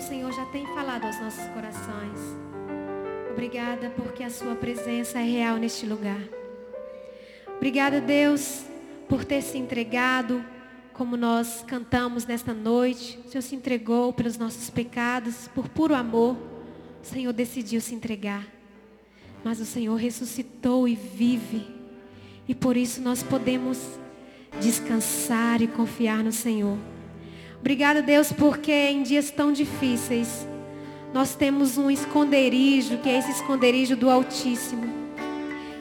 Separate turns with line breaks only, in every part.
o Senhor já tem falado aos nossos corações. Obrigada porque a sua presença é real neste lugar. Obrigada, Deus, por ter se entregado, como nós cantamos nesta noite. O Senhor se entregou pelos nossos pecados, por puro amor. O Senhor decidiu se entregar. Mas o Senhor ressuscitou e vive. E por isso nós podemos descansar e confiar no Senhor. Obrigada, Deus, porque em dias tão difíceis nós temos um esconderijo, que é esse esconderijo do Altíssimo.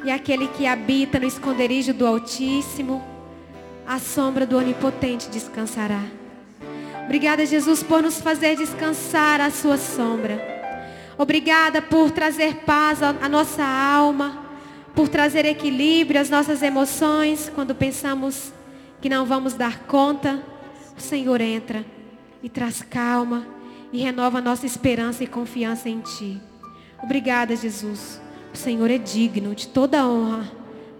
E aquele que habita no esconderijo do Altíssimo, a sombra do Onipotente descansará. Obrigada, Jesus, por nos fazer descansar a sua sombra. Obrigada por trazer paz à nossa alma, por trazer equilíbrio às nossas emoções quando pensamos que não vamos dar conta. O Senhor entra e traz calma e renova nossa esperança e confiança em Ti. Obrigada, Jesus. O Senhor é digno de toda honra,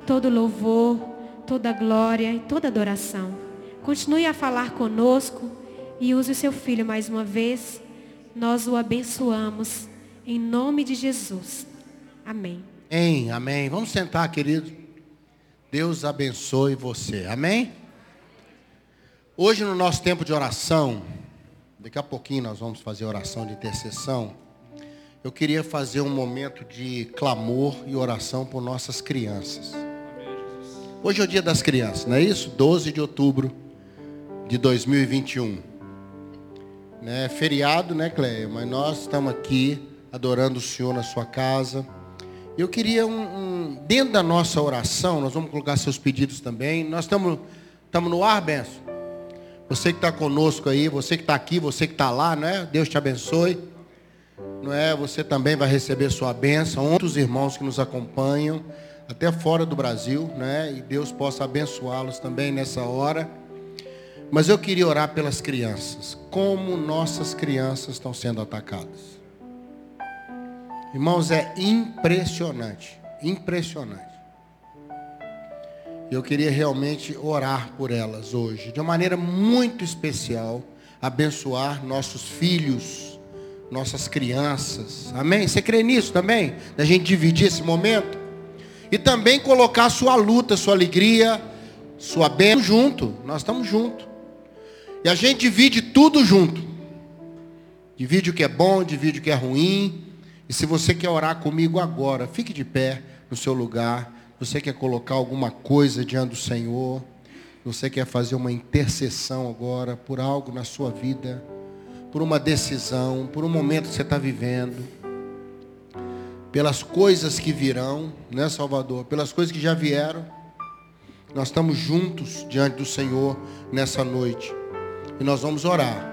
todo louvor, toda glória e toda adoração. Continue a falar conosco e use o seu filho mais uma vez. Nós o abençoamos em nome de Jesus. Amém.
Amém, amém. Vamos sentar, querido. Deus abençoe você. Amém? Hoje no nosso tempo de oração, daqui a pouquinho nós vamos fazer oração de intercessão. Eu queria fazer um momento de clamor e oração por nossas crianças. Hoje é o dia das crianças, não é isso? 12 de outubro de 2021. Né? Feriado, né, Cleia? Mas nós estamos aqui adorando o Senhor na sua casa. Eu queria um, um, dentro da nossa oração, nós vamos colocar seus pedidos também. Nós estamos, estamos no ar, Benção. Você que está conosco aí, você que está aqui, você que está lá, né? Deus te abençoe não é? Você também vai receber sua bênção. Outros irmãos que nos acompanham, até fora do Brasil, né? E Deus possa abençoá-los também nessa hora. Mas eu queria orar pelas crianças. Como nossas crianças estão sendo atacadas. Irmãos, é impressionante. Impressionante. Eu queria realmente orar por elas hoje, de uma maneira muito especial, abençoar nossos filhos nossas crianças. Amém? Você crê nisso também? Da gente dividir esse momento? E também colocar sua luta, sua alegria, sua bênção junto. Nós estamos juntos. E a gente divide tudo junto. Divide o que é bom, divide o que é ruim. E se você quer orar comigo agora, fique de pé no seu lugar. Você quer colocar alguma coisa diante do Senhor. Você quer fazer uma intercessão agora por algo na sua vida por uma decisão, por um momento que você está vivendo, pelas coisas que virão, né, Salvador? Pelas coisas que já vieram. Nós estamos juntos diante do Senhor nessa noite. E nós vamos orar.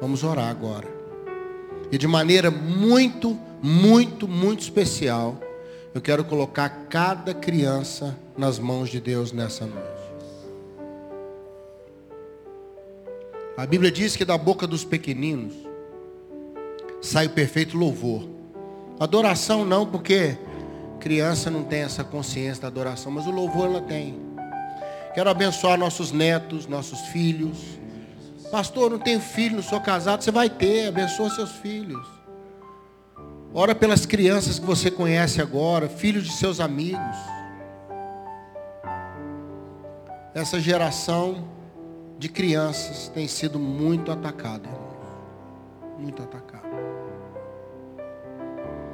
Vamos orar agora. E de maneira muito, muito, muito especial, eu quero colocar cada criança nas mãos de Deus nessa noite. A Bíblia diz que da boca dos pequeninos sai o perfeito louvor. Adoração não, porque criança não tem essa consciência da adoração, mas o louvor ela tem. Quero abençoar nossos netos, nossos filhos. Pastor, não tenho filho, não sou casado. Você vai ter, abençoa seus filhos. Ora pelas crianças que você conhece agora, filhos de seus amigos. Essa geração de crianças tem sido muito atacada, Muito atacada.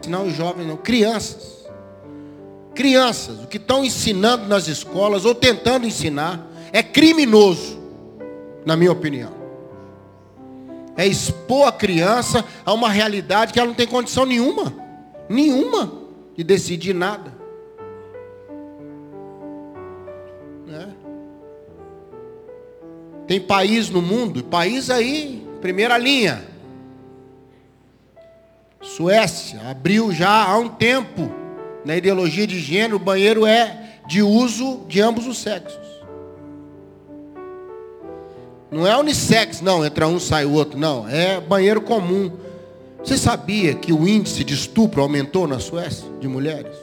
Não os jovens, não. Crianças. Crianças. O que estão ensinando nas escolas ou tentando ensinar é criminoso, na minha opinião. É expor a criança a uma realidade que ela não tem condição nenhuma. Nenhuma de decidir nada. Tem país no mundo, país aí, primeira linha. Suécia abriu já há um tempo na ideologia de gênero, o banheiro é de uso de ambos os sexos. Não é unissex, não, entra um sai o outro, não, é banheiro comum. Você sabia que o índice de estupro aumentou na Suécia de mulheres?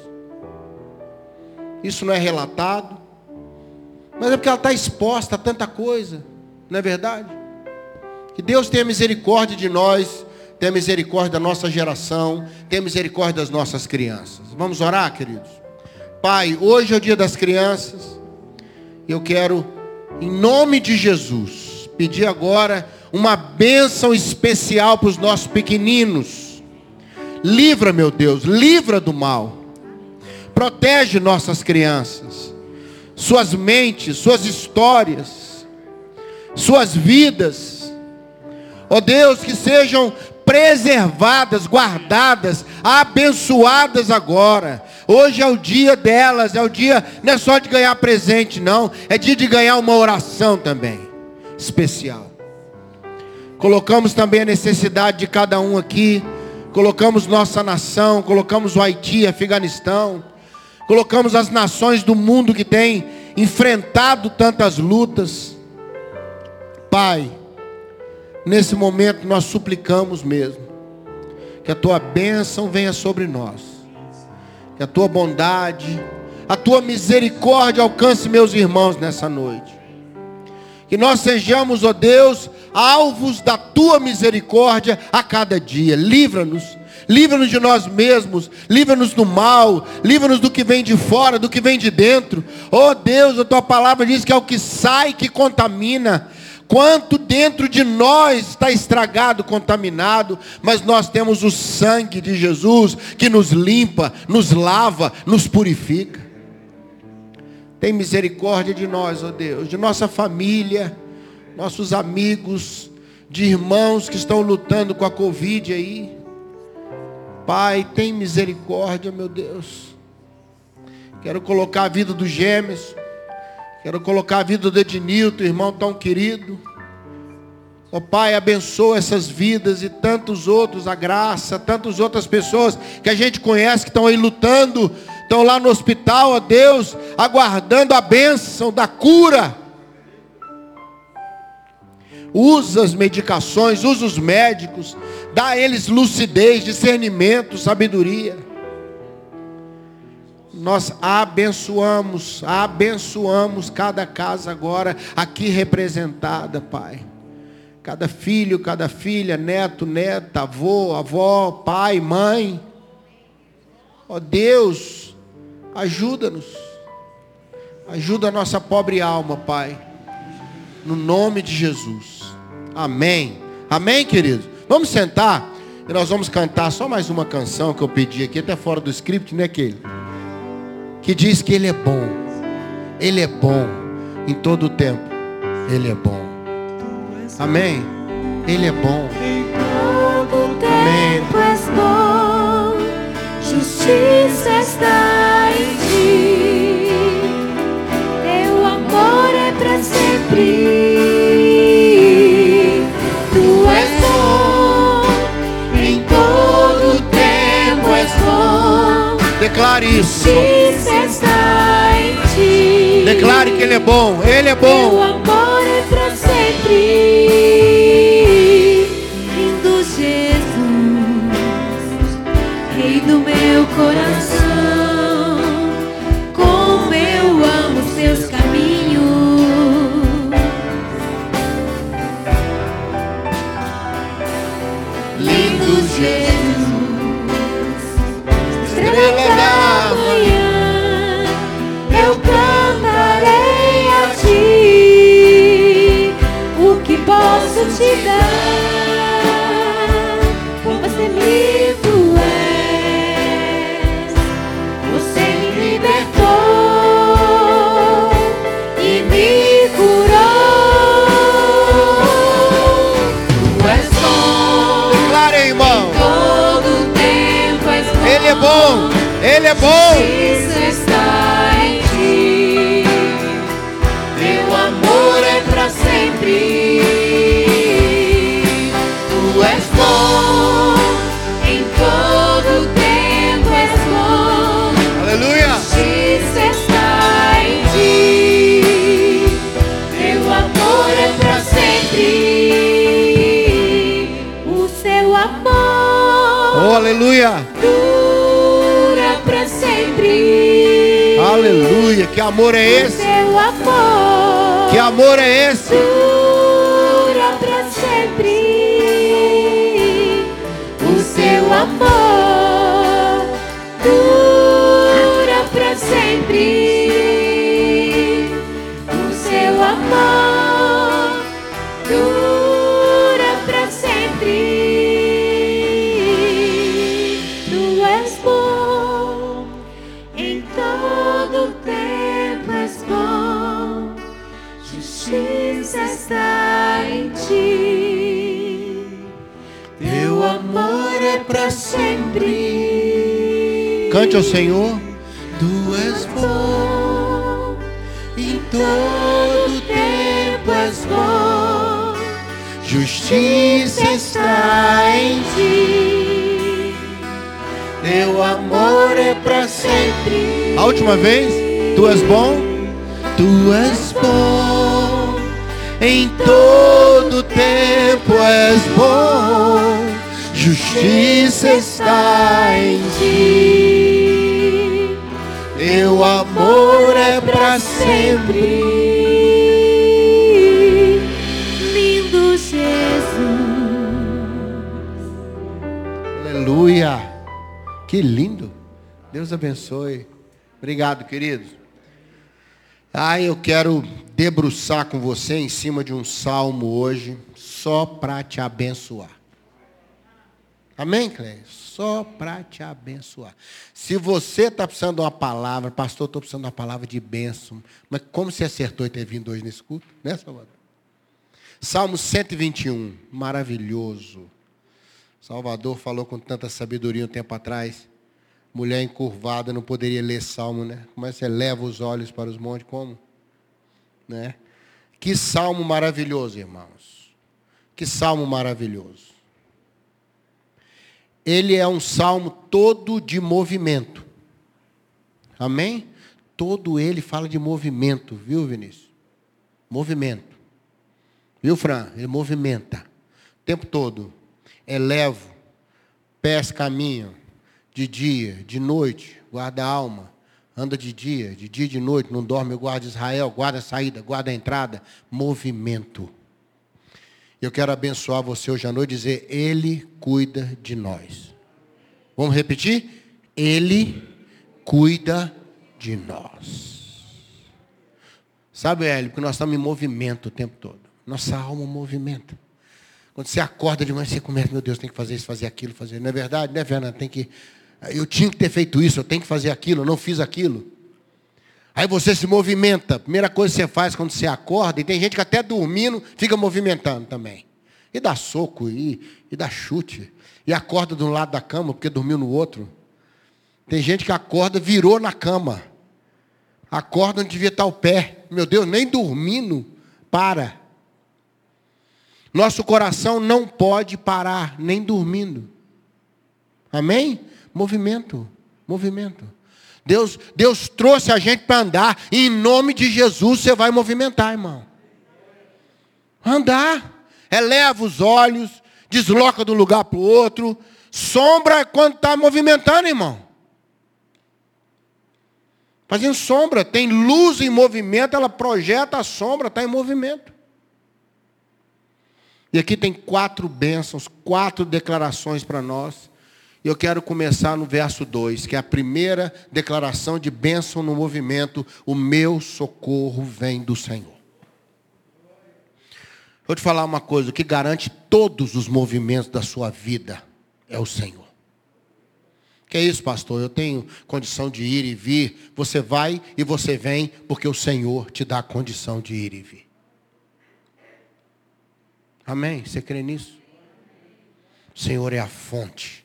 Isso não é relatado, mas é porque ela está exposta a tanta coisa. Não é verdade? Que Deus tenha misericórdia de nós tenha misericórdia da nossa geração, tenha misericórdia das nossas crianças. Vamos orar, queridos? Pai, hoje é o dia das crianças. Eu quero, em nome de Jesus, pedir agora uma bênção especial para os nossos pequeninos. Livra, meu Deus, livra do mal. Protege nossas crianças, suas mentes, suas histórias, suas vidas. Ó oh Deus, que sejam preservadas, guardadas, abençoadas agora. Hoje é o dia delas, é o dia, não é só de ganhar presente, não, é dia de ganhar uma oração também, especial. Colocamos também a necessidade de cada um aqui, colocamos nossa nação, colocamos o Haiti, Afeganistão, colocamos as nações do mundo que têm enfrentado tantas lutas. Pai, nesse momento nós suplicamos mesmo, que a tua bênção venha sobre nós, que a tua bondade, a tua misericórdia alcance meus irmãos nessa noite. Que nós sejamos, ó Deus, alvos da tua misericórdia a cada dia. Livra-nos livra-nos de nós mesmos, livra-nos do mal, livra-nos do que vem de fora, do que vem de dentro. Oh Deus, a tua palavra diz que é o que sai que contamina. Quanto dentro de nós está estragado, contaminado, mas nós temos o sangue de Jesus que nos limpa, nos lava, nos purifica. Tem misericórdia de nós, ó oh Deus, de nossa família, nossos amigos, de irmãos que estão lutando com a Covid aí. Pai, tem misericórdia, meu Deus. Quero colocar a vida do Gêmeos. Quero colocar a vida do Ednilton, irmão tão querido. Ó oh, Pai, abençoa essas vidas e tantos outros, a graça, tantas outras pessoas que a gente conhece que estão aí lutando, estão lá no hospital, ó Deus, aguardando a bênção da cura. Usa as medicações, usa os médicos, dá a eles lucidez, discernimento, sabedoria. Nós abençoamos, abençoamos cada casa agora aqui representada, Pai. Cada filho, cada filha, neto, neta, avô, avó, pai, mãe. Ó oh, Deus, ajuda-nos. Ajuda a nossa pobre alma, Pai. No nome de Jesus. Amém. Amém, queridos? Vamos sentar e nós vamos cantar só mais uma canção que eu pedi aqui, até fora do script, né, aquele? Que diz que Ele é bom. Ele é bom em todo o tempo. Ele é bom. Amém. Ele é bom.
Em todo tempo és bom. Justiça está
Declare isso. Declare que Ele é bom. Ele é bom.
O amor é para sempre. Lindo Jesus, Rei do meu coração. Isso está em ti. Teu amor é para sempre. Tu és bom. Em todo tempo és bom.
Aleluia.
Isso está em ti. Teu amor é para sempre. O seu amor.
Oh, aleluia. Aleluia, que amor é esse?
Amor.
Que amor é esse?
Dura para sempre. O seu amor. Para sempre.
Cante ao Senhor.
Tu és bom, em todo tempo és bom. Justiça está em ti. Teu amor é para sempre.
A última vez. Tu és bom.
Tu és bom, em todo tempo és bom. Justiça está em ti. Teu amor é para sempre. Lindo Jesus.
Aleluia. Que lindo. Deus abençoe. Obrigado, queridos. Ah, eu quero debruçar com você em cima de um salmo hoje, só para te abençoar. Amém, Cleide? Só para te abençoar. Se você está precisando de uma palavra, pastor, estou precisando de uma palavra de bênção. Mas como você acertou em ter vindo hoje nesse culto, né, Salvador? Salmo 121, maravilhoso. Salvador falou com tanta sabedoria um tempo atrás. Mulher encurvada não poderia ler salmo, né? Como é que você leva os olhos para os montes? Como? Né? Que salmo maravilhoso, irmãos. Que salmo maravilhoso. Ele é um salmo todo de movimento. Amém? Todo ele fala de movimento, viu, Vinícius? Movimento. Viu, Fran? Ele movimenta. O tempo todo. Elevo. Pés caminham de dia, de noite, guarda a alma. Anda de dia, de dia e de noite, não dorme, guarda Israel, guarda a saída, guarda a entrada. Movimento. Eu quero abençoar você hoje à noite e dizer, Ele cuida de nós. Vamos repetir? Ele cuida de nós. Sabe, Hélio, porque nós estamos em movimento o tempo todo. Nossa alma movimenta. Quando você acorda de manhã, você começa, meu Deus, tem que fazer isso, fazer aquilo, fazer. Não é verdade? Não é verdade? Tem que eu tinha que ter feito isso, eu tenho que fazer aquilo, eu não fiz aquilo. Aí você se movimenta. Primeira coisa que você faz quando você acorda, e tem gente que até dormindo fica movimentando também. E dá soco, e, e dá chute. E acorda de um lado da cama porque dormiu no outro. Tem gente que acorda, virou na cama. Acorda onde devia estar o pé. Meu Deus, nem dormindo, para. Nosso coração não pode parar, nem dormindo. Amém? Movimento, movimento. Deus, Deus trouxe a gente para andar. E em nome de Jesus você vai movimentar, irmão. Andar. Eleva os olhos, desloca de um lugar para o outro. Sombra é quando está movimentando, irmão. Fazendo sombra. Tem luz em movimento, ela projeta a sombra, está em movimento. E aqui tem quatro bênçãos, quatro declarações para nós. Eu quero começar no verso 2, que é a primeira declaração de bênção no movimento: o meu socorro vem do Senhor. Vou te falar uma coisa: o que garante todos os movimentos da sua vida é o Senhor. Que é isso, pastor? Eu tenho condição de ir e vir. Você vai e você vem, porque o Senhor te dá a condição de ir e vir. Amém? Você crê nisso? O Senhor é a fonte.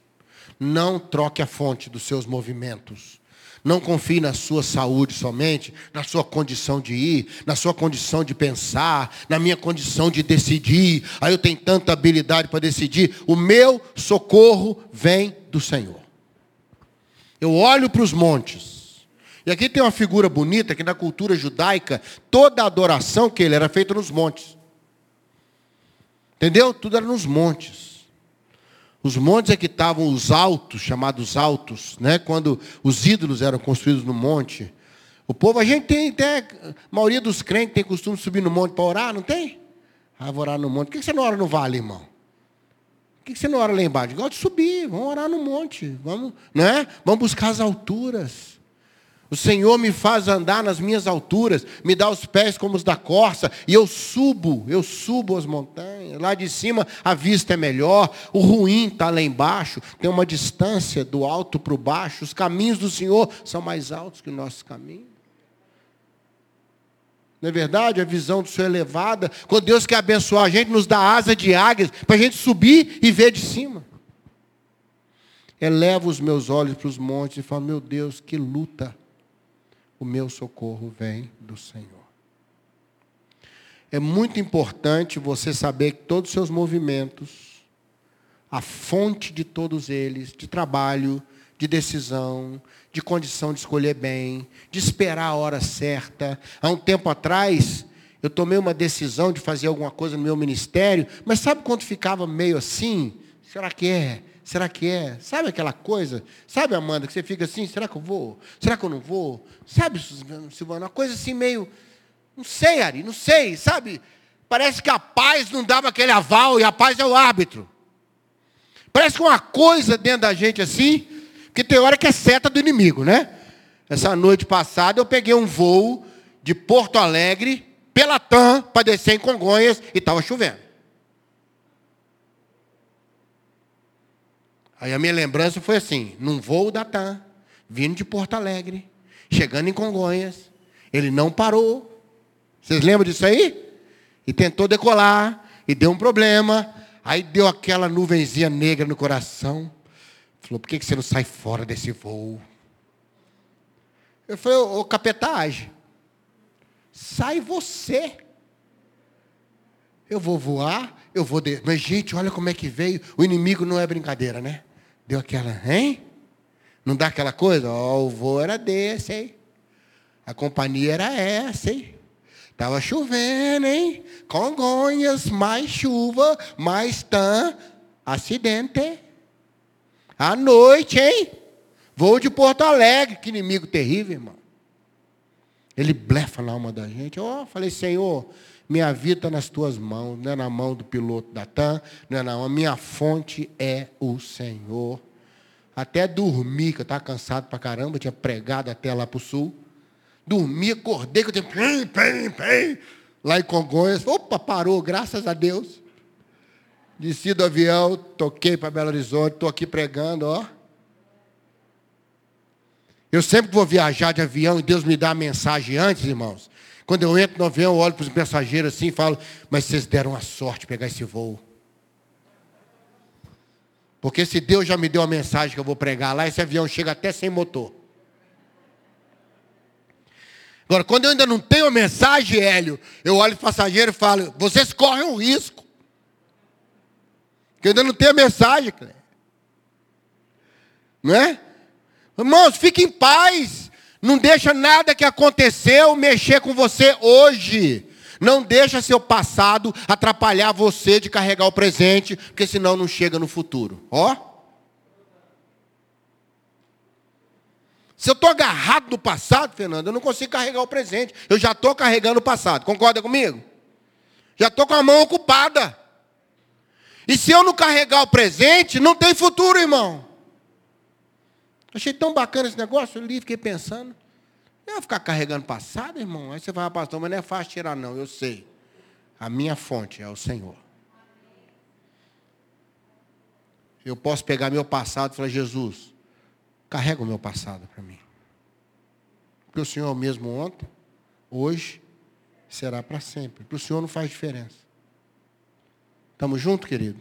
Não troque a fonte dos seus movimentos. Não confie na sua saúde somente, na sua condição de ir, na sua condição de pensar, na minha condição de decidir. Aí eu tenho tanta habilidade para decidir. O meu socorro vem do Senhor. Eu olho para os montes. E aqui tem uma figura bonita que na cultura judaica, toda a adoração que ele era feita nos montes. Entendeu? Tudo era nos montes. Os montes é que estavam os altos, chamados altos, né? quando os ídolos eram construídos no monte. O povo, a gente tem até, a maioria dos crentes tem costume de subir no monte para orar, não tem? Ah, vou orar no monte. Por que você não ora no vale, irmão? Por que você não ora lá embaixo? Gosta de subir, vamos orar no monte. Vamos, né? vamos buscar as alturas. O Senhor me faz andar nas minhas alturas, me dá os pés como os da corça, e eu subo, eu subo as montanhas. Lá de cima a vista é melhor, o ruim está lá embaixo, tem uma distância do alto para o baixo. Os caminhos do Senhor são mais altos que os nossos caminhos. Não é verdade? A visão do Senhor é elevada. Quando Deus quer abençoar a gente, nos dá asa de águias para a gente subir e ver de cima. Elevo os meus olhos para os montes e falo: Meu Deus, que luta! O meu socorro vem do Senhor. É muito importante você saber que todos os seus movimentos, a fonte de todos eles, de trabalho, de decisão, de condição de escolher bem, de esperar a hora certa. Há um tempo atrás, eu tomei uma decisão de fazer alguma coisa no meu ministério, mas sabe quando ficava meio assim? Será que é? Será que é? Sabe aquela coisa? Sabe, Amanda, que você fica assim, será que eu vou? Será que eu não vou? Sabe, Silvana, uma coisa assim meio, não sei, Ari, não sei, sabe? Parece que a paz não dava aquele aval e a paz é o árbitro. Parece que uma coisa dentro da gente assim, que tem hora que é seta do inimigo, né? Essa noite passada eu peguei um voo de Porto Alegre pela TAM para descer em Congonhas e estava chovendo. Aí a minha lembrança foi assim, num voo da TAM, vindo de Porto Alegre, chegando em Congonhas, ele não parou. Vocês lembram disso aí? E tentou decolar, e deu um problema. Aí deu aquela nuvenzinha negra no coração. Falou, por que você não sai fora desse voo? Eu falei, ô, capetagem, sai você. Eu vou voar, eu vou. De... Mas, gente, olha como é que veio. O inimigo não é brincadeira, né? Deu aquela, hein? Não dá aquela coisa? Ó, o voo era desse, hein? A companhia era essa, hein? Estava chovendo, hein? Congonhas, mais chuva, mais tan, acidente. À noite, hein? Voo de Porto Alegre, que inimigo terrível, irmão. Ele blefa na alma da gente. Ó, oh, falei, Senhor, minha vida está nas tuas mãos, não é na mão do piloto da TAM, não é na mão. Minha fonte é o Senhor. Até dormir, que eu estava cansado para caramba, tinha pregado até lá para o sul. Dormi, acordei, que eu tinha. Pim, pim, pim, lá em Congonhas. Opa, parou, graças a Deus. Desci do avião, toquei para Belo Horizonte, estou aqui pregando, ó. Eu sempre vou viajar de avião e Deus me dá a mensagem antes, irmãos. Quando eu entro no avião, eu olho para os mensageiros assim e falo, mas vocês deram a sorte de pegar esse voo. Porque se Deus já me deu a mensagem que eu vou pregar lá, esse avião chega até sem motor. Agora, quando eu ainda não tenho a mensagem, Hélio, eu olho para o passageiro e falo, vocês correm um risco. Porque eu ainda não tenho a mensagem, Clé. Não é? Irmãos, fiquem em paz. Não deixa nada que aconteceu mexer com você hoje. Não deixa seu passado atrapalhar você de carregar o presente, porque senão não chega no futuro. Ó. Se eu estou agarrado no passado, Fernando, eu não consigo carregar o presente. Eu já estou carregando o passado. Concorda comigo? Já estou com a mão ocupada. E se eu não carregar o presente, não tem futuro, irmão. Achei tão bacana esse negócio, eu li, fiquei pensando. Eu vou ficar carregando passado, irmão? Aí você fala, pastor, mas não é fácil tirar, não, eu sei. A minha fonte é o Senhor. Eu posso pegar meu passado e falar, Jesus, carrega o meu passado para mim. Porque o Senhor é o mesmo ontem, hoje, será para sempre. Para o Senhor não faz diferença. Estamos juntos, querido?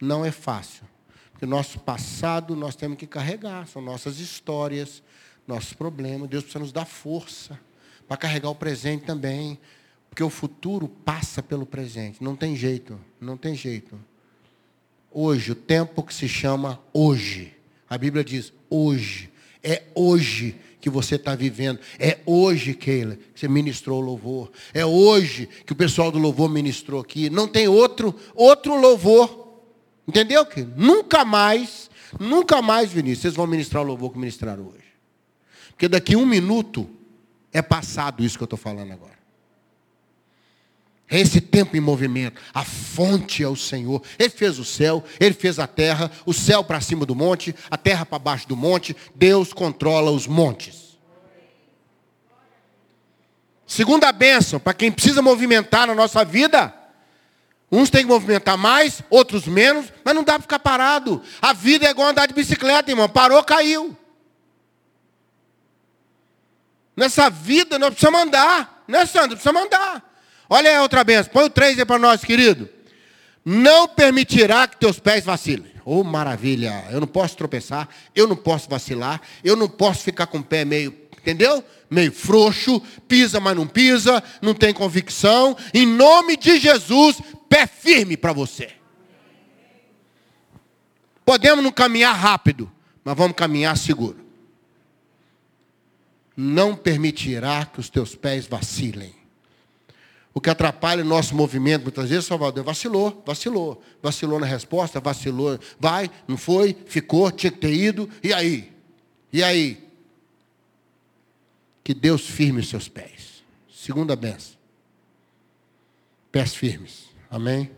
Não é fácil. Porque nosso passado nós temos que carregar, são nossas histórias, nossos problemas. Deus precisa nos dar força para carregar o presente também. Porque o futuro passa pelo presente. Não tem jeito, não tem jeito. Hoje, o tempo que se chama hoje. A Bíblia diz hoje. É hoje que você está vivendo. É hoje, Keila, que você ministrou o louvor. É hoje que o pessoal do louvor ministrou aqui. Não tem outro, outro louvor Entendeu? Que nunca mais, nunca mais, Vinícius, vocês vão ministrar o louvor que ministraram hoje. Porque daqui um minuto é passado isso que eu estou falando agora. É esse tempo em movimento. A fonte é o Senhor. Ele fez o céu, ele fez a terra, o céu para cima do monte, a terra para baixo do monte. Deus controla os montes. Segunda bênção, para quem precisa movimentar na nossa vida, Uns têm que movimentar mais, outros menos, mas não dá para ficar parado. A vida é igual andar de bicicleta, irmão. Parou, caiu. Nessa vida nós precisamos andar. Não é, Sandro? Precisamos andar. Olha aí outra benção. Põe o 3 aí para nós, querido. não permitirá que teus pés vacilem. Oh, maravilha! Eu não posso tropeçar, eu não posso vacilar, eu não posso ficar com o pé meio, entendeu? Meio frouxo, pisa, mas não pisa, não tem convicção. Em nome de Jesus, pé firme para você. Podemos não caminhar rápido, mas vamos caminhar seguro. Não permitirá que os teus pés vacilem. O que atrapalha o nosso movimento, muitas vezes, Salvador, vacilou, vacilou. Vacilou na resposta, vacilou. Vai, não foi, ficou, tinha que ter ido. E aí? E aí? Que Deus firme os seus pés. Segunda benção. Pés firmes. Amém?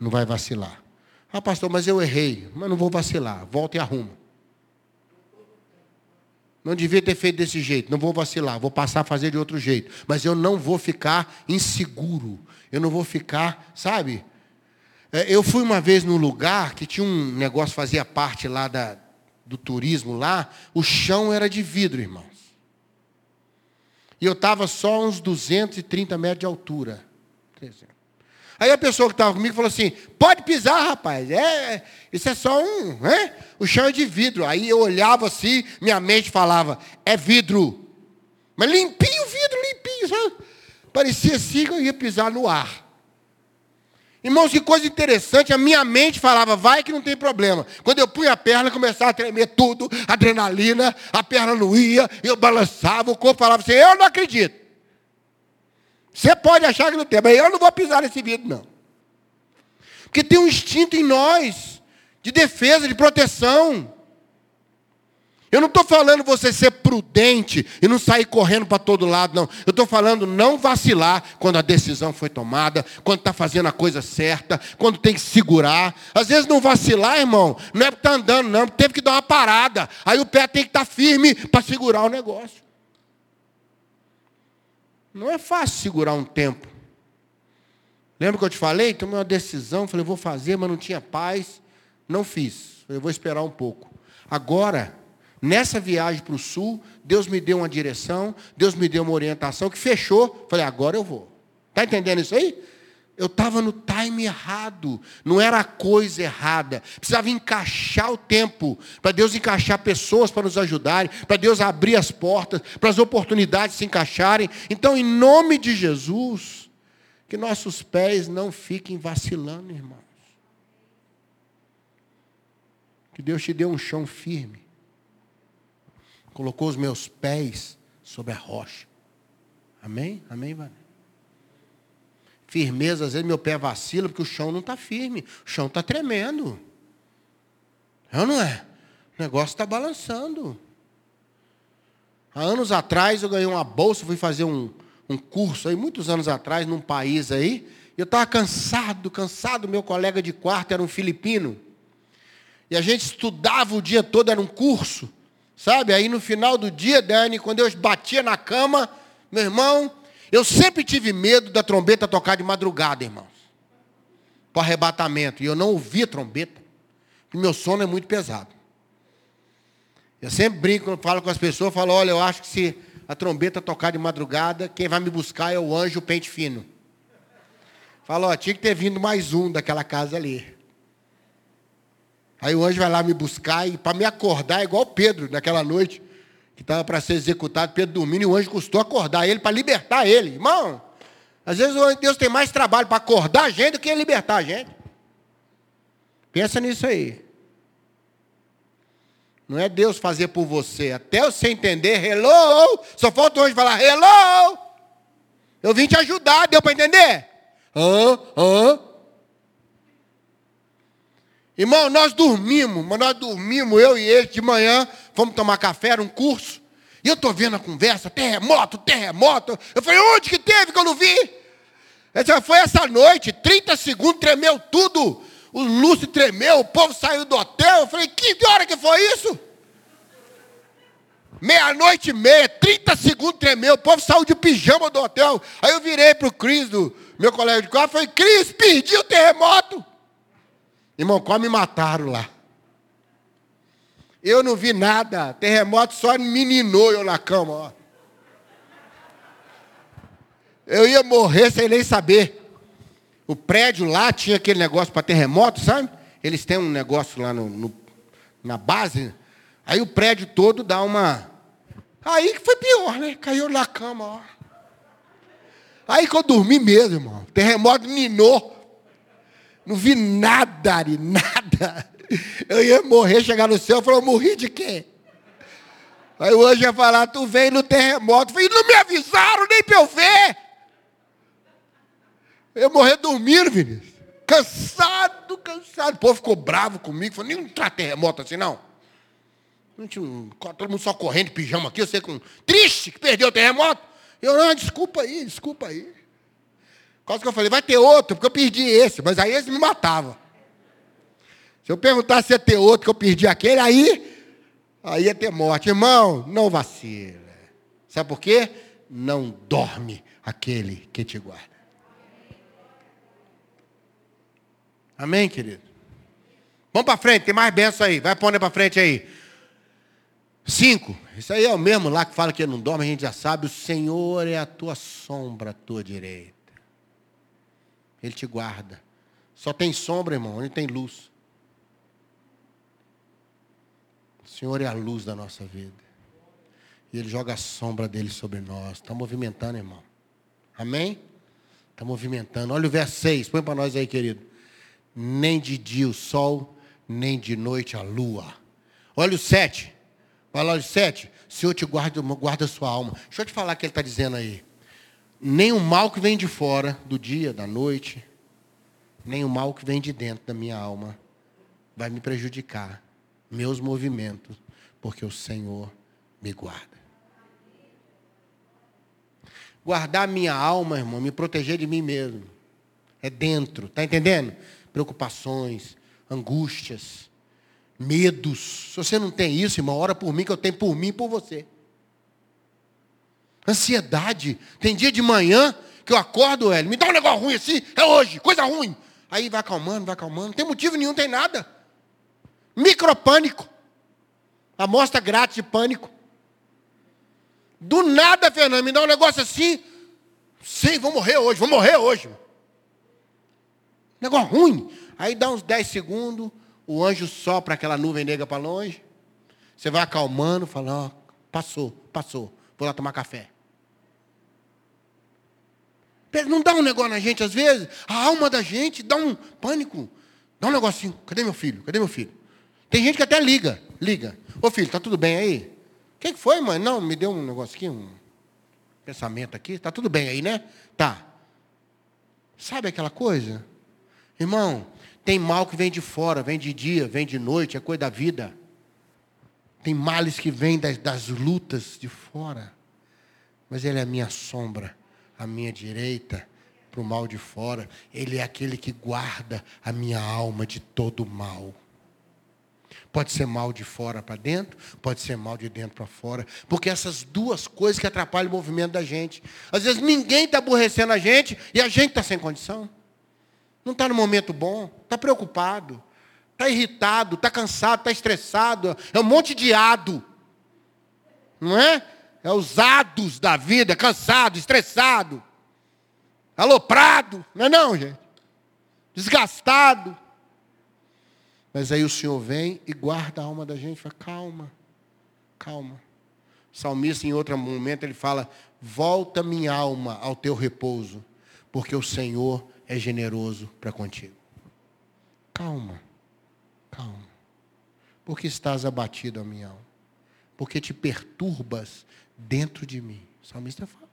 Não vai vacilar. Ah, pastor, mas eu errei. Mas não vou vacilar. Volta e arruma. Não devia ter feito desse jeito, não vou vacilar, vou passar a fazer de outro jeito. Mas eu não vou ficar inseguro, eu não vou ficar, sabe? É, eu fui uma vez num lugar que tinha um negócio, fazia parte lá da, do turismo lá, o chão era de vidro, irmãos. E eu estava só uns 230 metros de altura. 300. Aí a pessoa que estava comigo falou assim: pode pisar, rapaz. É, isso é só um, né? O chão é de vidro. Aí eu olhava assim, minha mente falava: é vidro. Mas limpinho o vidro, limpinho. Sabe? Parecia assim que eu ia pisar no ar. Irmãos, que coisa interessante, a minha mente falava, vai que não tem problema. Quando eu punha a perna, começava a tremer tudo, adrenalina, a perna não ia, eu balançava, o corpo falava assim, eu não acredito. Você pode achar que não tem, mas eu não vou pisar nesse vidro, não. Porque tem um instinto em nós de defesa, de proteção. Eu não estou falando você ser prudente e não sair correndo para todo lado, não. Eu estou falando não vacilar quando a decisão foi tomada, quando está fazendo a coisa certa, quando tem que segurar. Às vezes não vacilar, irmão, não é porque está andando, não, teve que dar uma parada. Aí o pé tem que estar tá firme para segurar o negócio. Não é fácil segurar um tempo. Lembra que eu te falei? Tomei uma decisão, falei, vou fazer, mas não tinha paz. Não fiz. Eu vou esperar um pouco. Agora, nessa viagem para o sul, Deus me deu uma direção, Deus me deu uma orientação que fechou. Falei, agora eu vou. Está entendendo isso aí? Eu estava no time errado, não era a coisa errada. Precisava encaixar o tempo, para Deus encaixar pessoas para nos ajudarem, para Deus abrir as portas, para as oportunidades se encaixarem. Então, em nome de Jesus, que nossos pés não fiquem vacilando, irmãos. Que Deus te dê um chão firme. Colocou os meus pés sobre a rocha. Amém? Amém, Vanessa? firmeza, às vezes meu pé vacila porque o chão não está firme, o chão está tremendo. É ou não é? O negócio está balançando. Há anos atrás eu ganhei uma bolsa, fui fazer um, um curso aí, muitos anos atrás, num país aí. Eu estava cansado, cansado. Meu colega de quarto era um filipino. E a gente estudava o dia todo, era um curso. Sabe? Aí no final do dia, Dani, quando eu batia na cama, meu irmão, eu sempre tive medo da trombeta tocar de madrugada, irmãos. Para arrebatamento. E eu não ouvia trombeta. Porque meu sono é muito pesado. Eu sempre brinco, falo com as pessoas, falo, olha, eu acho que se a trombeta tocar de madrugada, quem vai me buscar é o anjo pente fino. Falo, ó, tinha que ter vindo mais um daquela casa ali. Aí o anjo vai lá me buscar e para me acordar, igual Pedro naquela noite que estava para ser executado, Pedro dormindo, e o anjo custou acordar ele para libertar ele. Irmão, às vezes Deus tem mais trabalho para acordar a gente do que libertar a gente. Pensa nisso aí. Não é Deus fazer por você. Até você entender, hello, só falta hoje falar, hello. Eu vim te ajudar, deu para entender? Hã? Hã? Irmão, nós dormimos, mas nós dormimos, eu e ele, de manhã, fomos tomar café, era um curso. E eu estou vendo a conversa, terremoto, terremoto. Eu falei, onde que teve que eu não vi? Essa foi essa noite, 30 segundos, tremeu tudo. O Lúcio tremeu, o povo saiu do hotel. Eu falei, que hora que foi isso? Meia-noite e meia, 30 segundos tremeu, o povo saiu de pijama do hotel. Aí eu virei para o Cris, do meu colega de quarto, falei, Cris, perdi o terremoto. Irmão, quase me mataram lá. Eu não vi nada. Terremoto só meninou eu na cama. Ó. Eu ia morrer sem nem saber. o prédio lá tinha aquele negócio para terremoto, sabe? Eles têm um negócio lá no, no, na base. Aí o prédio todo dá uma. Aí que foi pior, né? Caiu na cama, ó. Aí que eu dormi mesmo, irmão. Terremoto ninou. Não vi nada, Ari, nada. Eu ia morrer, chegar no céu, falou, morri de quê? Aí o anjo ia falar, tu veio no terremoto. Eu falei, não me avisaram nem para eu ver. Eu ia morrer dormindo, Vinícius. Cansado, cansado. O povo ficou bravo comigo. Falou, nem um terremoto assim, não. Todo mundo só correndo, pijama aqui. Eu sei com triste que perdeu o terremoto. Eu, não, desculpa aí, desculpa aí. Quase que eu falei, vai ter outro, porque eu perdi esse. Mas aí esse me matava. Se eu perguntasse se ia ter outro, que eu perdi aquele, aí, aí ia ter morte. Irmão, não vacila. Sabe por quê? Não dorme aquele que te guarda. Amém, querido? Vamos para frente, tem mais benção aí. Vai pondo para frente aí. Cinco. Isso aí é o mesmo lá que fala que não dorme, a gente já sabe. O Senhor é a tua sombra, a tua direita. Ele te guarda. Só tem sombra, irmão, onde tem luz. O Senhor é a luz da nossa vida. E Ele joga a sombra dele sobre nós. Está movimentando, irmão. Amém? Está movimentando. Olha o verso 6. Põe para nós aí, querido nem de dia o sol, nem de noite a lua. Olha o 7. Vai lá o 7. Senhor te guarda, guarda a sua alma. Deixa eu te falar o que ele está dizendo aí. Nem o mal que vem de fora, do dia, da noite, nem o mal que vem de dentro da minha alma vai me prejudicar. Meus movimentos, porque o Senhor me guarda. Guardar minha alma, irmão, me proteger de mim mesmo. É dentro, está entendendo? preocupações, angústias, medos. Se você não tem isso, irmão, ora por mim, que eu tenho por mim e por você. Ansiedade. Tem dia de manhã que eu acordo, ele me dá um negócio ruim assim, é hoje, coisa ruim. Aí vai acalmando, vai acalmando. Não tem motivo nenhum, tem nada. Micropânico. Amostra grátis de pânico. Do nada, Fernando, me dá um negócio assim. Sim, vou morrer hoje, vou morrer hoje. Negócio ruim. Aí dá uns 10 segundos, o anjo sopra aquela nuvem negra para longe. Você vai acalmando, falando, ó, passou, passou. Vou lá tomar café. Não dá um negócio na gente às vezes? A alma da gente dá um pânico. Dá um negocinho. Cadê meu filho? Cadê meu filho? Tem gente que até liga. Liga. Ô filho, tá tudo bem aí? O que, que foi, mãe? Não, me deu um negócio aqui, um pensamento aqui. Tá tudo bem aí, né? Tá. Sabe aquela coisa? Irmão, tem mal que vem de fora, vem de dia, vem de noite, é coisa da vida. Tem males que vêm das, das lutas de fora. Mas Ele é a minha sombra, a minha direita, para o mal de fora. Ele é aquele que guarda a minha alma de todo mal. Pode ser mal de fora para dentro, pode ser mal de dentro para fora. Porque essas duas coisas que atrapalham o movimento da gente. Às vezes ninguém está aborrecendo a gente e a gente está sem condição. Não está no momento bom, está preocupado, está irritado, está cansado, está estressado. É um monte de ado. Não é? É os ados da vida, cansado, estressado, aloprado. Não é não, gente? Desgastado. Mas aí o Senhor vem e guarda a alma da gente. Fala, calma, calma. O salmista, em outro momento, ele fala: Volta minha alma ao teu repouso, porque o Senhor é generoso para contigo. Calma, calma. Porque estás abatido, a minha alma? Porque te perturbas dentro de mim. O salmista fala.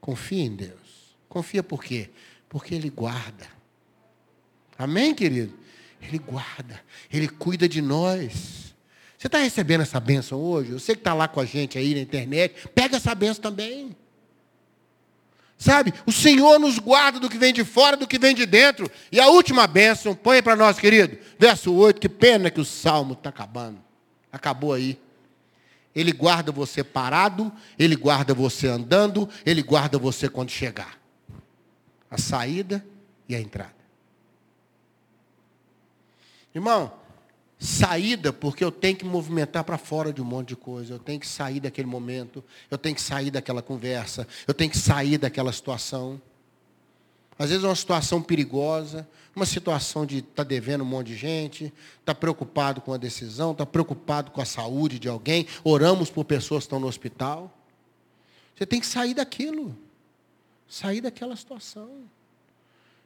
Confia em Deus. Confia por quê? Porque Ele guarda. Amém, querido? Ele guarda. Ele cuida de nós. Você está recebendo essa bênção hoje? Você que está lá com a gente aí na internet, pega essa bênção também. Sabe? O Senhor nos guarda do que vem de fora, do que vem de dentro. E a última bênção, põe para nós, querido. Verso 8, que pena que o salmo está acabando. Acabou aí. Ele guarda você parado, ele guarda você andando, ele guarda você quando chegar. A saída e a entrada. Irmão, saída, porque eu tenho que movimentar para fora de um monte de coisa. Eu tenho que sair daquele momento. Eu tenho que sair daquela conversa. Eu tenho que sair daquela situação. Às vezes é uma situação perigosa, uma situação de estar tá devendo um monte de gente, está preocupado com a decisão, está preocupado com a saúde de alguém, oramos por pessoas que estão no hospital. Você tem que sair daquilo. Sair daquela situação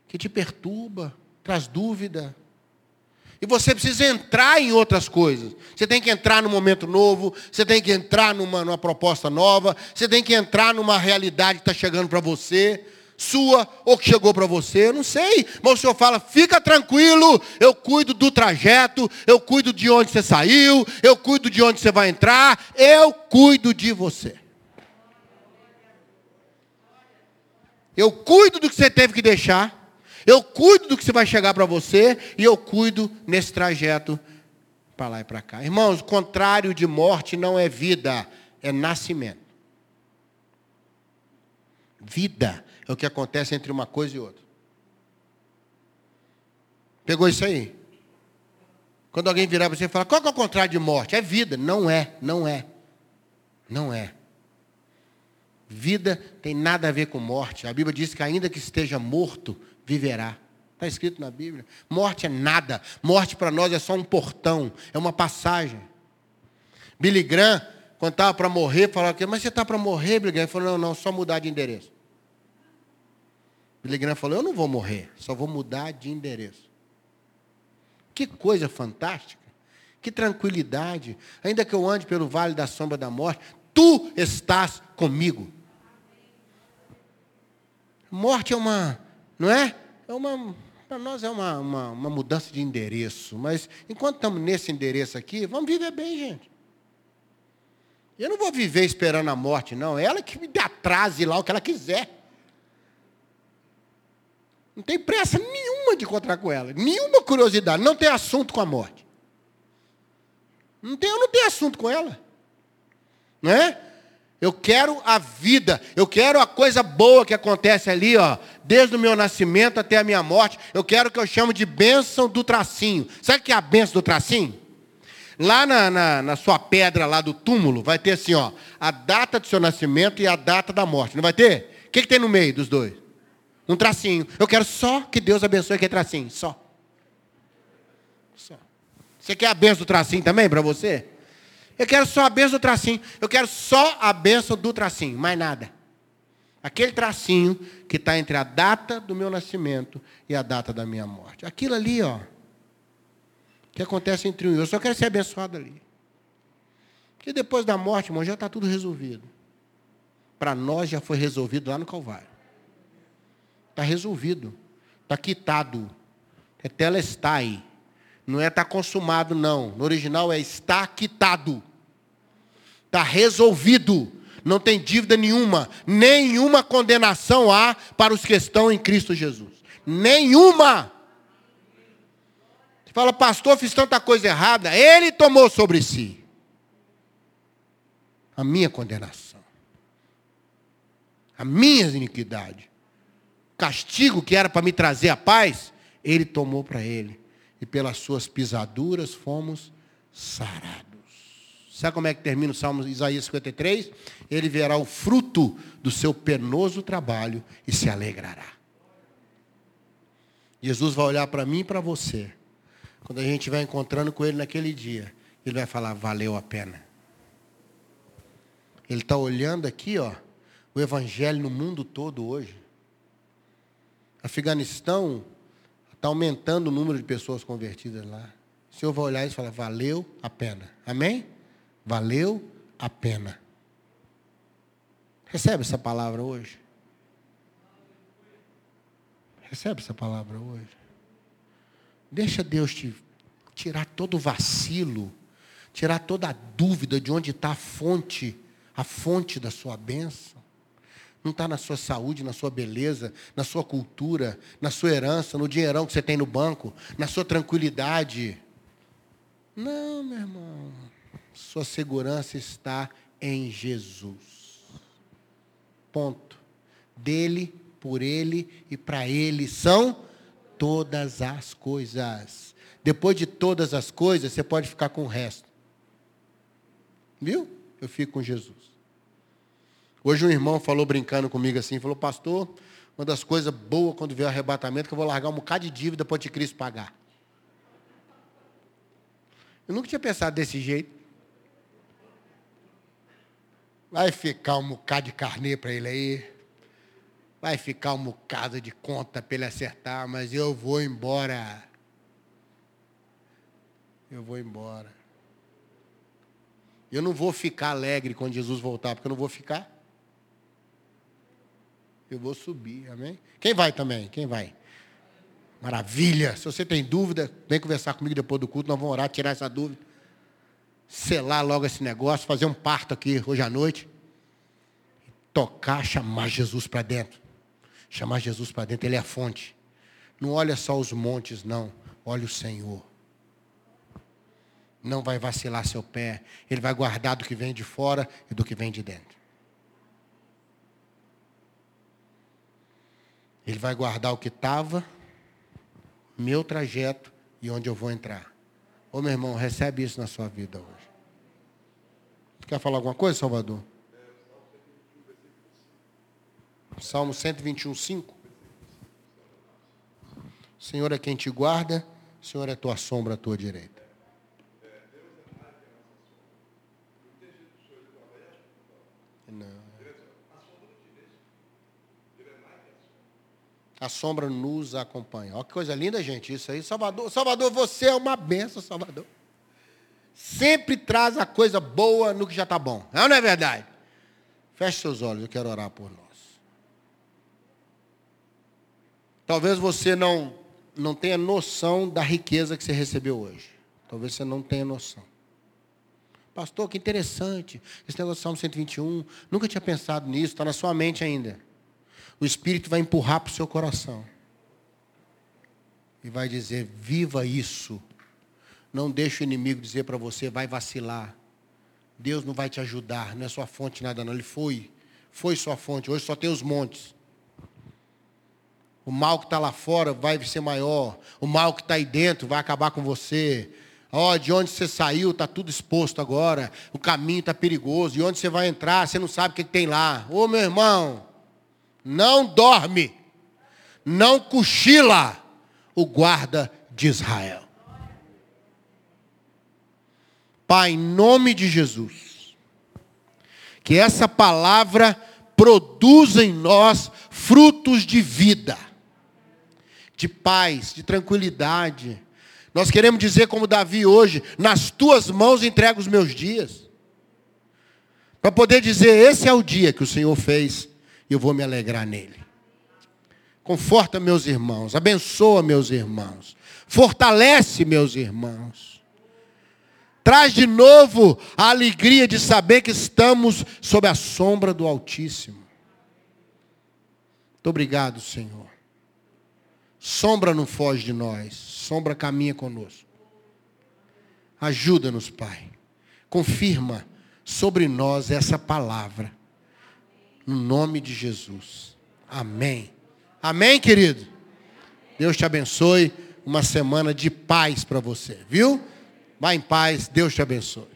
que te perturba, traz dúvida. E você precisa entrar em outras coisas. Você tem que entrar num momento novo, você tem que entrar numa, numa proposta nova, você tem que entrar numa realidade que está chegando para você sua ou que chegou para você, eu não sei. Mas o Senhor fala: fica tranquilo, eu cuido do trajeto, eu cuido de onde você saiu, eu cuido de onde você vai entrar, eu cuido de você. Eu cuido do que você teve que deixar, eu cuido do que você vai chegar para você, e eu cuido nesse trajeto para lá e para cá. Irmãos, o contrário de morte não é vida, é nascimento. Vida é o que acontece entre uma coisa e outra. Pegou isso aí? Quando alguém virar para você e falar, qual é o contrário de morte? É vida. Não é, não é. Não é. Vida tem nada a ver com morte. A Bíblia diz que ainda que esteja morto, viverá. Está escrito na Bíblia. Morte é nada. Morte para nós é só um portão, é uma passagem. Billy Graham, quando estava para morrer, falava, mas você está para morrer, Billy Graham? Ele falou, não, não, só mudar de endereço. Billy Graham falou: Eu não vou morrer, só vou mudar de endereço. Que coisa fantástica, que tranquilidade. Ainda que eu ande pelo vale da sombra da morte, tu estás comigo. Morte é uma, não é? É uma, para nós é uma, uma, uma mudança de endereço. Mas enquanto estamos nesse endereço aqui, vamos viver bem, gente. Eu não vou viver esperando a morte, não. É ela que me atrase lá o que ela quiser. Não tem pressa nenhuma de encontrar com ela. Nenhuma curiosidade. Não tem assunto com a morte. Não tem, eu não tenho assunto com ela. Não é? Eu quero a vida. Eu quero a coisa boa que acontece ali, ó. Desde o meu nascimento até a minha morte. Eu quero o que eu chamo de bênção do tracinho. Sabe o que é a bênção do tracinho? Lá na, na, na, sua pedra lá do túmulo, vai ter assim, ó, a data do seu nascimento e a data da morte. Não vai ter? O que, que tem no meio dos dois? Um tracinho. Eu quero só que Deus abençoe aquele tracinho. Só. Só. Você quer a benção do tracinho também para você? Eu quero só a benção do tracinho. Eu quero só a benção do tracinho. Mais nada. Aquele tracinho que está entre a data do meu nascimento e a data da minha morte. Aquilo ali, ó. Que acontece entre um e Eu só quero ser abençoado ali. Porque depois da morte, irmão, já está tudo resolvido. Para nós já foi resolvido lá no Calvário. Está resolvido. Está quitado. É telestai. Não é está consumado, não. No original é está quitado. Está resolvido. Não tem dívida nenhuma. Nenhuma condenação há para os que estão em Cristo Jesus. Nenhuma. Você fala, pastor, fiz tanta coisa errada. Ele tomou sobre si a minha condenação. A minha iniquidade castigo que era para me trazer a paz, ele tomou para ele. E pelas suas pisaduras fomos sarados. Sabe como é que termina o Salmo Isaías 53? Ele verá o fruto do seu penoso trabalho e se alegrará. Jesus vai olhar para mim e para você. Quando a gente estiver encontrando com ele naquele dia, ele vai falar, valeu a pena. Ele está olhando aqui, ó, o evangelho no mundo todo hoje. Afeganistão está aumentando o número de pessoas convertidas lá. O Senhor vai olhar e falar, valeu a pena. Amém? Valeu a pena. Recebe essa palavra hoje? Recebe essa palavra hoje? Deixa Deus te tirar todo o vacilo, tirar toda a dúvida de onde está a fonte, a fonte da sua bênção. Não está na sua saúde, na sua beleza, na sua cultura, na sua herança, no dinheirão que você tem no banco, na sua tranquilidade. Não, meu irmão. Sua segurança está em Jesus. Ponto. Dele, por ele e para ele são todas as coisas. Depois de todas as coisas, você pode ficar com o resto. Viu? Eu fico com Jesus. Hoje um irmão falou brincando comigo assim, falou, pastor, Uma das coisas boas quando vier o arrebatamento, que eu vou largar um bocado de dívida para o anticristo pagar. Eu nunca tinha pensado desse jeito. Vai ficar um bocado de carne para ele aí. Vai ficar um bocado de conta para ele acertar, mas eu vou embora. Eu vou embora. Eu não vou ficar alegre quando Jesus voltar, porque eu não vou ficar. Eu vou subir, amém? Quem vai também? Quem vai? Maravilha. Se você tem dúvida, vem conversar comigo depois do culto, nós vamos orar, tirar essa dúvida. Selar logo esse negócio, fazer um parto aqui hoje à noite. Tocar, chamar Jesus para dentro. Chamar Jesus para dentro, Ele é a fonte. Não olha só os montes, não. Olha o Senhor. Não vai vacilar seu pé. Ele vai guardar do que vem de fora e do que vem de dentro. Ele vai guardar o que estava, meu trajeto e onde eu vou entrar. Ô meu irmão, recebe isso na sua vida hoje. Quer falar alguma coisa, Salvador? Salmo 121, 5. O Senhor é quem te guarda, Senhor é tua sombra à tua direita. A sombra nos acompanha. Olha que coisa linda, gente, isso aí. Salvador, Salvador, você é uma benção, Salvador. Sempre traz a coisa boa no que já está bom. Não, não é verdade? Feche seus olhos, eu quero orar por nós. Talvez você não, não tenha noção da riqueza que você recebeu hoje. Talvez você não tenha noção. Pastor, que interessante. Esse negócio do Salmo 121. Nunca tinha pensado nisso, está na sua mente ainda o Espírito vai empurrar para o seu coração. E vai dizer: viva isso. Não deixe o inimigo dizer para você, vai vacilar. Deus não vai te ajudar, não é sua fonte nada não. Ele foi. Foi sua fonte. Hoje só tem os montes. O mal que está lá fora vai ser maior. O mal que está aí dentro vai acabar com você. Ó, oh, de onde você saiu, está tudo exposto agora. O caminho está perigoso. E onde você vai entrar, você não sabe o que, que tem lá. Ô meu irmão, não dorme, não cochila o guarda de Israel. Pai, em nome de Jesus, que essa palavra produza em nós frutos de vida, de paz, de tranquilidade. Nós queremos dizer, como Davi hoje, nas tuas mãos entrego os meus dias. Para poder dizer, esse é o dia que o Senhor fez eu vou me alegrar nele. Conforta meus irmãos, abençoa meus irmãos, fortalece meus irmãos. Traz de novo a alegria de saber que estamos sob a sombra do Altíssimo. Muito obrigado, Senhor. Sombra não foge de nós, sombra caminha conosco. Ajuda-nos, Pai. Confirma sobre nós essa palavra no nome de Jesus. Amém. Amém, querido? Deus te abençoe. Uma semana de paz para você, viu? Vá em paz. Deus te abençoe.